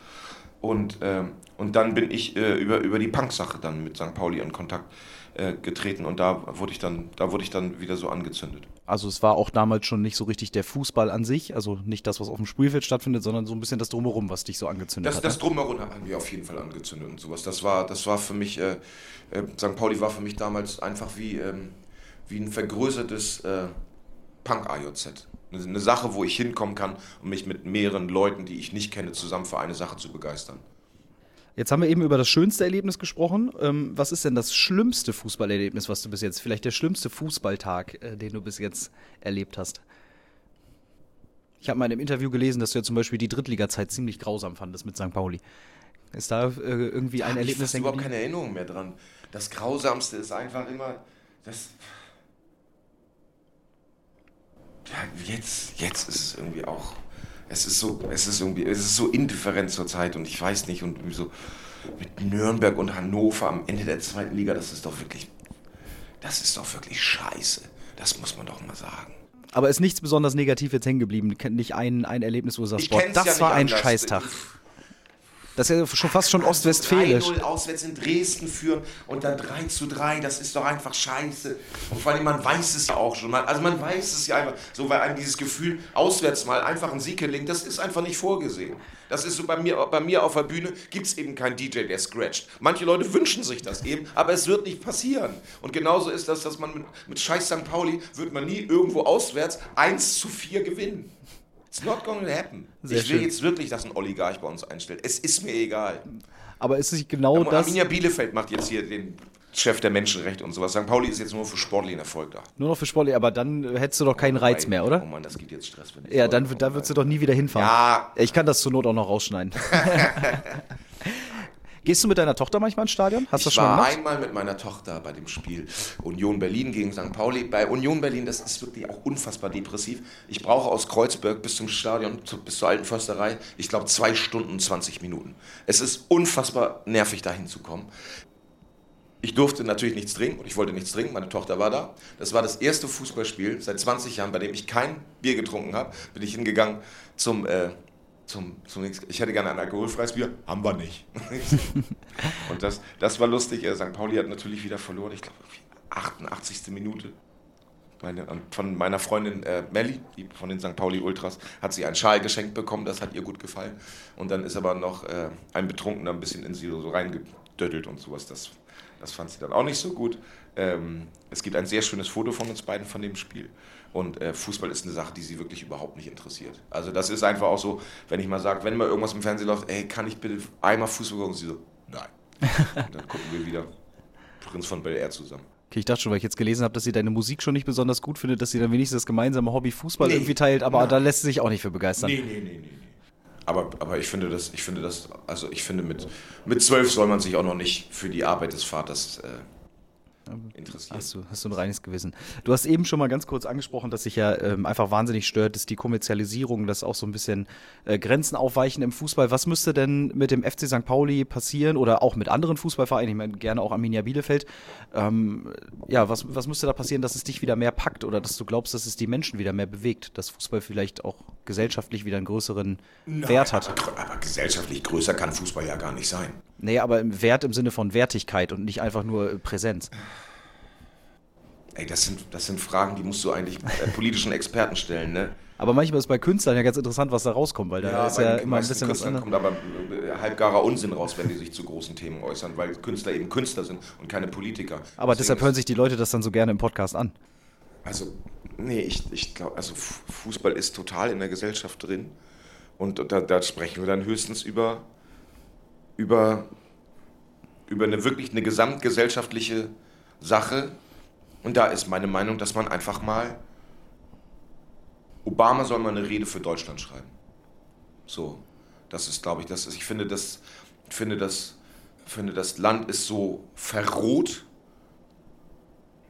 Und, äh, und dann bin ich äh, über, über die Punk-Sache dann mit St. Pauli in Kontakt äh, getreten und da wurde ich dann, da wurde ich dann wieder so angezündet. Also es war auch damals schon nicht so richtig der Fußball an sich, also nicht das, was auf dem Spielfeld stattfindet, sondern so ein bisschen das Drumherum, was dich so angezündet das, hat. Das ne? Drumherum hat mich auf jeden Fall angezündet und sowas. Das war, das war für mich, äh, äh, St. Pauli war für mich damals einfach wie, ähm, wie ein vergrößertes Punk-AJZ. Eine Sache, wo ich hinkommen kann, um mich mit mehreren Leuten, die ich nicht kenne, zusammen für eine Sache zu begeistern. Jetzt haben wir eben über das schönste Erlebnis gesprochen. Ähm, was ist denn das schlimmste Fußballerlebnis, was du bis jetzt, vielleicht der schlimmste Fußballtag, äh, den du bis jetzt erlebt hast? Ich habe mal in einem Interview gelesen, dass du ja zum Beispiel die Drittliga-Zeit ziemlich grausam fandest mit St. Pauli. Ist da äh, irgendwie ein da Erlebnis? Ich habe überhaupt keine Erinnerung mehr dran. Das Grausamste ist einfach immer, das. Ja, jetzt, jetzt ist es irgendwie auch es ist so, es ist irgendwie, es ist so indifferent zur Zeit und ich weiß nicht und so mit Nürnberg und Hannover am Ende der zweiten Liga, das ist doch wirklich, das ist doch wirklich scheiße. Das muss man doch mal sagen. Aber ist nichts besonders negativ jetzt hängen geblieben? Nicht ein, ein Erlebnis, wo du sagst, boah, das ja war ein anders. Scheißtag. Das ist ja schon fast schon ostwestfälisch. 3-0 auswärts in Dresden führen und dann 3 zu 3, das ist doch einfach scheiße. Und vor allem, man weiß es ja auch schon. Also man weiß es ja einfach, so weil einem dieses Gefühl, auswärts mal einfach ein Sieg gelingt, das ist einfach nicht vorgesehen. Das ist so bei mir, bei mir auf der Bühne gibt es eben keinen DJ, der scratcht. Manche Leute wünschen sich das eben, aber es wird nicht passieren. Und genauso ist das, dass man mit, mit Scheiß St. Pauli wird man nie irgendwo auswärts 1 zu 4 gewinnen. It's not gonna happen. Sehr ich will schön. jetzt wirklich, dass ein Oligarch bei uns einstellt. Es ist mir egal. Aber ist nicht genau Und das. Arminia Bielefeld macht jetzt hier den Chef der Menschenrechte und sowas. St. Pauli ist jetzt nur für sportlichen Erfolg da. Nur noch für Sportler, aber dann hättest du doch keinen Reiz Nein. mehr, Oh oder? Mann, das gibt jetzt Stress. Wenn ich Ja, dann, oh da würdest du doch nie wieder hinfahren. Ja, Ich kann das zur Not auch noch rausschneiden. Gehst du mit deiner Tochter manchmal ins Stadion? Hast du das ich schon war gemacht? einmal mit meiner Tochter bei dem Spiel Union Berlin gegen St. Pauli. Bei Union Berlin, das ist wirklich auch unfassbar depressiv. Ich brauche aus Kreuzberg bis zum Stadion, bis zur alten Försterei, ich glaube zwei Stunden und 20 Minuten. Es ist unfassbar nervig, da hinzukommen. Ich durfte natürlich nichts trinken und ich wollte nichts trinken. Meine Tochter war da. Das war das erste Fußballspiel seit 20 Jahren, bei dem ich kein Bier getrunken habe. Bin ich hingegangen zum, äh, zum, zum ich hätte gerne ein alkoholfreies Bier. Haben wir nicht. und das, das war lustig. Äh, St. Pauli hat natürlich wieder verloren. Ich glaube, 88. Minute. Meine, von meiner Freundin äh, Melli, die von den St. Pauli Ultras, hat sie einen Schal geschenkt bekommen, das hat ihr gut gefallen. Und dann ist aber noch äh, ein Betrunkener ein bisschen in sie so reingedödelt und sowas. Das, das fand sie dann auch nicht so gut. Ähm, es gibt ein sehr schönes Foto von uns beiden von dem Spiel. Und äh, Fußball ist eine Sache, die sie wirklich überhaupt nicht interessiert. Also das ist einfach auch so, wenn ich mal sage, wenn mal irgendwas im Fernsehen läuft, ey, kann ich bitte einmal Fußball gucken? Und sie so, nein. Und dann gucken wir wieder Prinz von Bel Air zusammen. Okay, ich dachte schon, weil ich jetzt gelesen habe, dass sie deine Musik schon nicht besonders gut findet, dass sie dann wenigstens das gemeinsame Hobby Fußball Nee. irgendwie teilt, aber Nein. da lässt sie sich auch nicht für begeistern. Nee, nee, nee, nee. nee. Aber, aber ich finde das, ich finde das, also ich finde mit, mit zwölf soll man sich auch noch nicht für die Arbeit des Vaters äh, interessieren. Hast du, hast du ein reines Gewissen. Du hast eben schon mal ganz kurz angesprochen, dass sich ja ähm, einfach wahnsinnig stört, dass die Kommerzialisierung, dass auch so ein bisschen äh, Grenzen aufweichen im Fußball. Was müsste denn mit dem FC St. Pauli passieren oder auch mit anderen Fußballvereinen, ich meine gerne auch Arminia Bielefeld, ähm, ja, was, was müsste da passieren, dass es dich wieder mehr packt oder dass du glaubst, dass es die Menschen wieder mehr bewegt, dass Fußball vielleicht auch gesellschaftlich wieder einen größeren Wert hat? Aber, aber gesellschaftlich größer kann Fußball ja gar nicht sein. Nee, aber im Wert im Sinne von Wertigkeit und nicht einfach nur äh, Präsenz. Ey, das sind, das sind Fragen, die musst du eigentlich äh, politischen Experten stellen, ne? Aber manchmal ist bei Künstlern ja ganz interessant, was da rauskommt, weil da ist bei ja immer ein bisschen was Künstlern anderes. kommt aber äh, halbgarer Unsinn raus, wenn die sich zu großen Themen äußern, weil Künstler eben Künstler sind und keine Politiker. Aber Deswegen deshalb ist- hören sich die Leute das dann so gerne im Podcast an. Also, nee, ich, ich glaube, also Fu- Fußball ist total in der Gesellschaft drin. Und da, da sprechen wir dann höchstens über, über, über eine wirklich eine gesamtgesellschaftliche Sache. Und da ist meine Meinung, dass man einfach mal, Obama soll mal eine Rede für Deutschland schreiben. So, das ist, glaube ich, das ist, ich finde, das, finde, das, finde, das Land ist so verroht,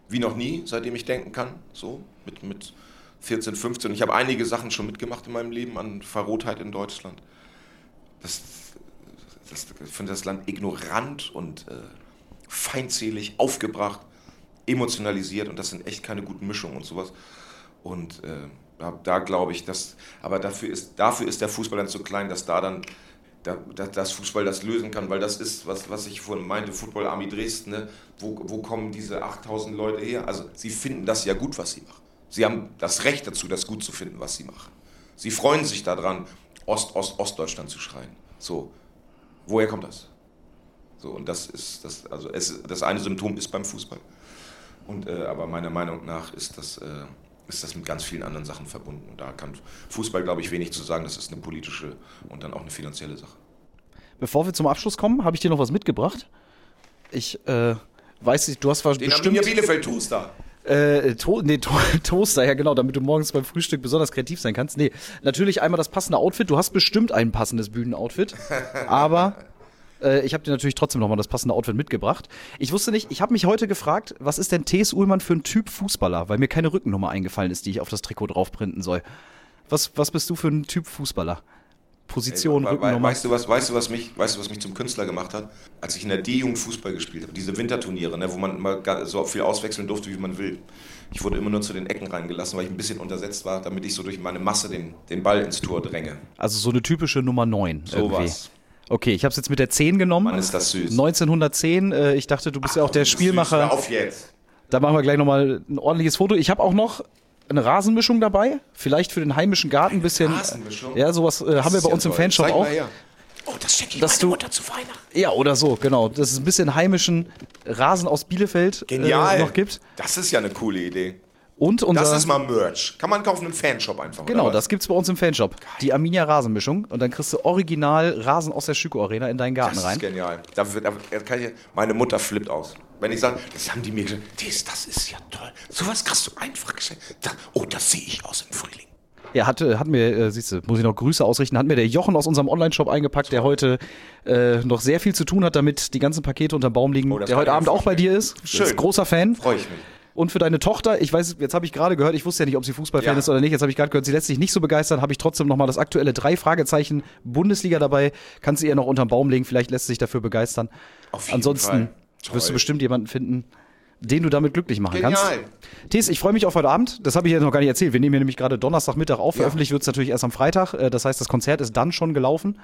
wie noch nie, seitdem ich denken kann, so mit, mit 14, 15. Ich habe einige Sachen schon mitgemacht in meinem Leben an Verrohtheit in Deutschland. Das, das, ich finde das Land ignorant und äh, feindselig, aufgebracht, emotionalisiert und das sind echt keine guten Mischungen und sowas. Und äh, da, da glaube ich, dass, aber dafür ist, dafür ist der Fußball dann zu klein, dass da dann da, da, dass Fußball das lösen kann, weil das ist, was, was ich vorhin meinte, Football Army Dresden, ne? wo, wo kommen diese 8000 Leute her? Also sie finden das ja gut, was sie machen. Sie haben das Recht dazu, das gut zu finden, was sie machen. Sie freuen sich daran, Ost, Ost, Ostdeutschland zu schreien. So, woher kommt das? So, und das ist, das, also es, das eine Symptom ist beim Fußball. Und, äh, aber meiner Meinung nach ist das, äh, ist das mit ganz vielen anderen Sachen verbunden. Und da kann Fußball, glaube ich, wenig zu sagen. Das ist eine politische und dann auch eine finanzielle Sache. Bevor wir zum Abschluss kommen, habe ich dir noch was mitgebracht. Ich äh, weiß nicht, du hast Den bestimmt Arminia Bielefeld Toaster. Äh, to nee, to Toaster, ja genau, damit du morgens beim Frühstück besonders kreativ sein kannst. Nee, natürlich einmal das passende Outfit. Du hast bestimmt ein passendes Bühnenoutfit, aber äh, ich habe dir natürlich trotzdem nochmal das passende Outfit mitgebracht. Ich wusste nicht, ich habe mich heute gefragt, was ist denn T.S. Ullmann für ein Typ Fußballer, weil mir keine Rückennummer eingefallen ist, die ich auf das Trikot draufprinten soll. Was, was bist du für ein Typ Fußballer? Position, Ey, Rückennummer. Weißt du, was, weißt, du, was mich, weißt du, was mich zum Künstler gemacht hat? Als ich in der D-Jugend Fußball gespielt habe, diese Winterturniere, ne, wo man mal so viel auswechseln durfte, wie man will. Ich wurde immer nur zu den Ecken reingelassen, weil ich ein bisschen untersetzt war, damit ich so durch meine Masse den, den Ball ins Tor dränge. Also so eine typische Nummer 9. So was. Okay, ich habe es jetzt mit der 10 genommen. Mann, ist das süß. 1910. Äh, ich dachte, du bist ja auch der süß. Spielmacher. Hör auf jetzt. Da machen wir gleich nochmal ein ordentliches Foto. Ich habe auch noch eine Rasenmischung dabei. Vielleicht für den heimischen Garten ein bisschen. Rasenmischung? Ja, sowas äh, haben wir bei ja uns im toll. Fanshop Zeig auch. mal her. Oh, das schenke ich Dass du- Mutter zu Weihnachten. Ja, oder so, genau. Dass es ein bisschen heimischen Rasen aus Bielefeld Genial. äh, noch gibt. Das ist ja eine coole Idee. Und unser. Das ist mal Merch. Kann man kaufen im Fanshop einfach. Genau, oder das was? gibt's bei uns im Fanshop. Die Arminia Rasenmischung. Und dann kriegst du original Rasen aus der Schüko Arena in deinen Garten Das rein. ist genial. Da da kann ich, meine Mutter flippt aus. Wenn ich sage, das haben die mir gesagt, das, das ist ja toll. Sowas kriegst du einfach geschenkt. Da, oh, das sehe ich aus im Frühling. Ja, hat, hat mir, äh, siehst du, muss ich noch Grüße ausrichten, hat mir der Jochen aus unserem Online-Shop eingepackt, der heute äh, noch sehr viel zu tun hat, damit die ganzen Pakete unterm Baum liegen. Oh, der heute Abend auch bei dir ist. Schön. Ist großer Fan. Freue ich mich. Und für deine Tochter, ich weiß, jetzt habe ich gerade gehört, ich wusste ja nicht, ob sie Fußballfan Ja. ist oder nicht, jetzt habe ich gerade gehört, sie lässt sich nicht so begeistern, habe ich trotzdem nochmal das aktuelle drei Fragezeichen Bundesliga dabei, kannst du ihr noch unterm Baum legen, vielleicht lässt sie sich dafür begeistern. Auf jeden Ansonsten Fall. Wirst du bestimmt jemanden finden, den du damit glücklich machen Genial. kannst. Thies, ich freue mich auf heute Abend. Das habe ich jetzt noch gar nicht erzählt. Wir nehmen hier nämlich gerade Donnerstagmittag auf. Ja. Veröffentlicht wird es natürlich erst am Freitag. Äh, Das heißt, das Konzert ist dann schon gelaufen.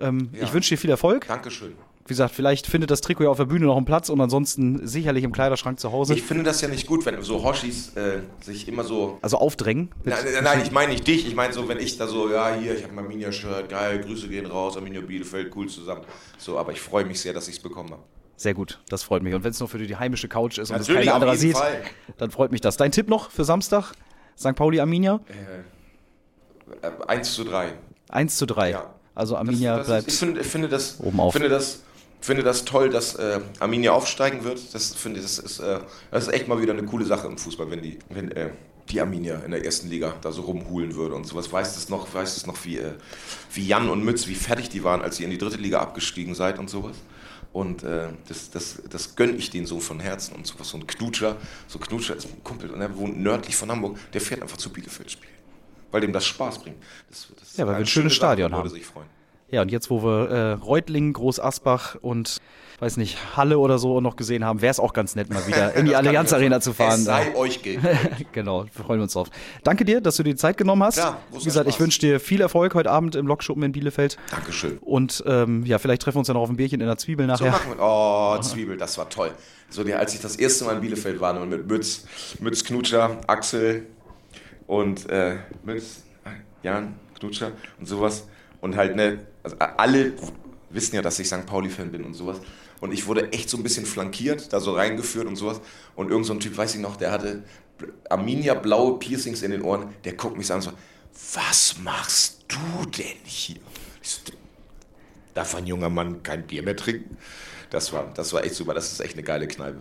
Ähm, Ich wünsche dir viel Erfolg. Dankeschön. Wie gesagt, vielleicht findet das Trikot ja auf der Bühne noch einen Platz und ansonsten sicherlich im Kleiderschrank zu Hause. Ich finde das ja nicht gut, wenn so Hoshis äh, sich immer so. also aufdrängen. Nein, nein, ich meine nicht dich. Ich meine so, wenn ich da so, ja, hier, ich habe mein Arminia-Shirt, geil, Grüße gehen raus, Arminia Bielefeld, cool zusammen. So, aber ich freue mich sehr, dass ich es bekommen habe. Sehr gut, das freut mich. Und wenn es nur für die heimische Couch ist und es Natürlich, keiner auf anderer sieht, Fall. dann freut mich das. Dein Tipp noch für Samstag? St. Pauli Arminia? Äh, 1 zu 3. 1 zu 3. Ja. Also Arminia das, das bleibt. ist, ich, finde, finde das, Oben auf. Finde das, finde das toll, dass äh, Arminia aufsteigen wird. Das finde das ist, äh, das ist echt mal wieder eine coole Sache im Fußball, wenn die, wenn, äh, die Arminia in der ersten Liga da so rumhulen würde und sowas. Weißt es noch, weißt es noch, wie, äh, wie Jan und Mütz, wie fertig die waren, als ihr in die dritte Liga abgestiegen seid und sowas. Und äh, das, das, das gönne ich denen so von Herzen und sowas. So ein Knutscher, so Knutscher ist ein Kumpel und der wohnt nördlich von Hamburg, der fährt einfach zu Bielefeld spielen. Weil dem das Spaß bringt. Das, das Ja, weil wir ein schönes schöne Sache, Stadion würde haben. sich freuen. Ja, und jetzt, wo wir äh, Reutlingen, Groß Asbach und weiß nicht, Halle oder so noch gesehen haben, wäre es auch ganz nett, mal wieder in die Allianz Arena zu fahren. Es sei euch gegeben. genau, wir freuen uns drauf. Danke dir, dass du dir die Zeit genommen hast. Klar, Wie gesagt, ich wünsche dir viel Erfolg heute Abend im Lokschuppen in Bielefeld. Dankeschön. Und ähm, ja, vielleicht treffen wir uns ja noch auf ein Bierchen in der Zwiebel So nachher. machen wir. Oh, Zwiebel, das war toll. So, als ich das erste Mal in Bielefeld war und mit Mütz, Mütz Knutscher, Axel und äh, Mütz, Jan Knutscher und sowas. Und halt, ne, also alle wissen ja, dass ich St. Pauli-Fan bin und sowas. Und ich wurde echt so ein bisschen flankiert, da so reingeführt und sowas. Und irgend so ein Typ, weiß ich noch, der hatte Arminia blaue Piercings in den Ohren, der guckt mich so an und so, was machst du denn hier? Ich so, Darf ein junger Mann kein Bier mehr trinken? Das war, das war echt super. Das ist echt eine geile Kneipe.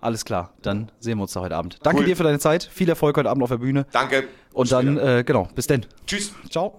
Alles klar, dann sehen wir uns da heute Abend. Danke Cool. dir für deine Zeit. Viel Erfolg heute Abend auf der Bühne. Danke. Und dann, Später. äh, genau, bis denn. Tschüss. Ciao.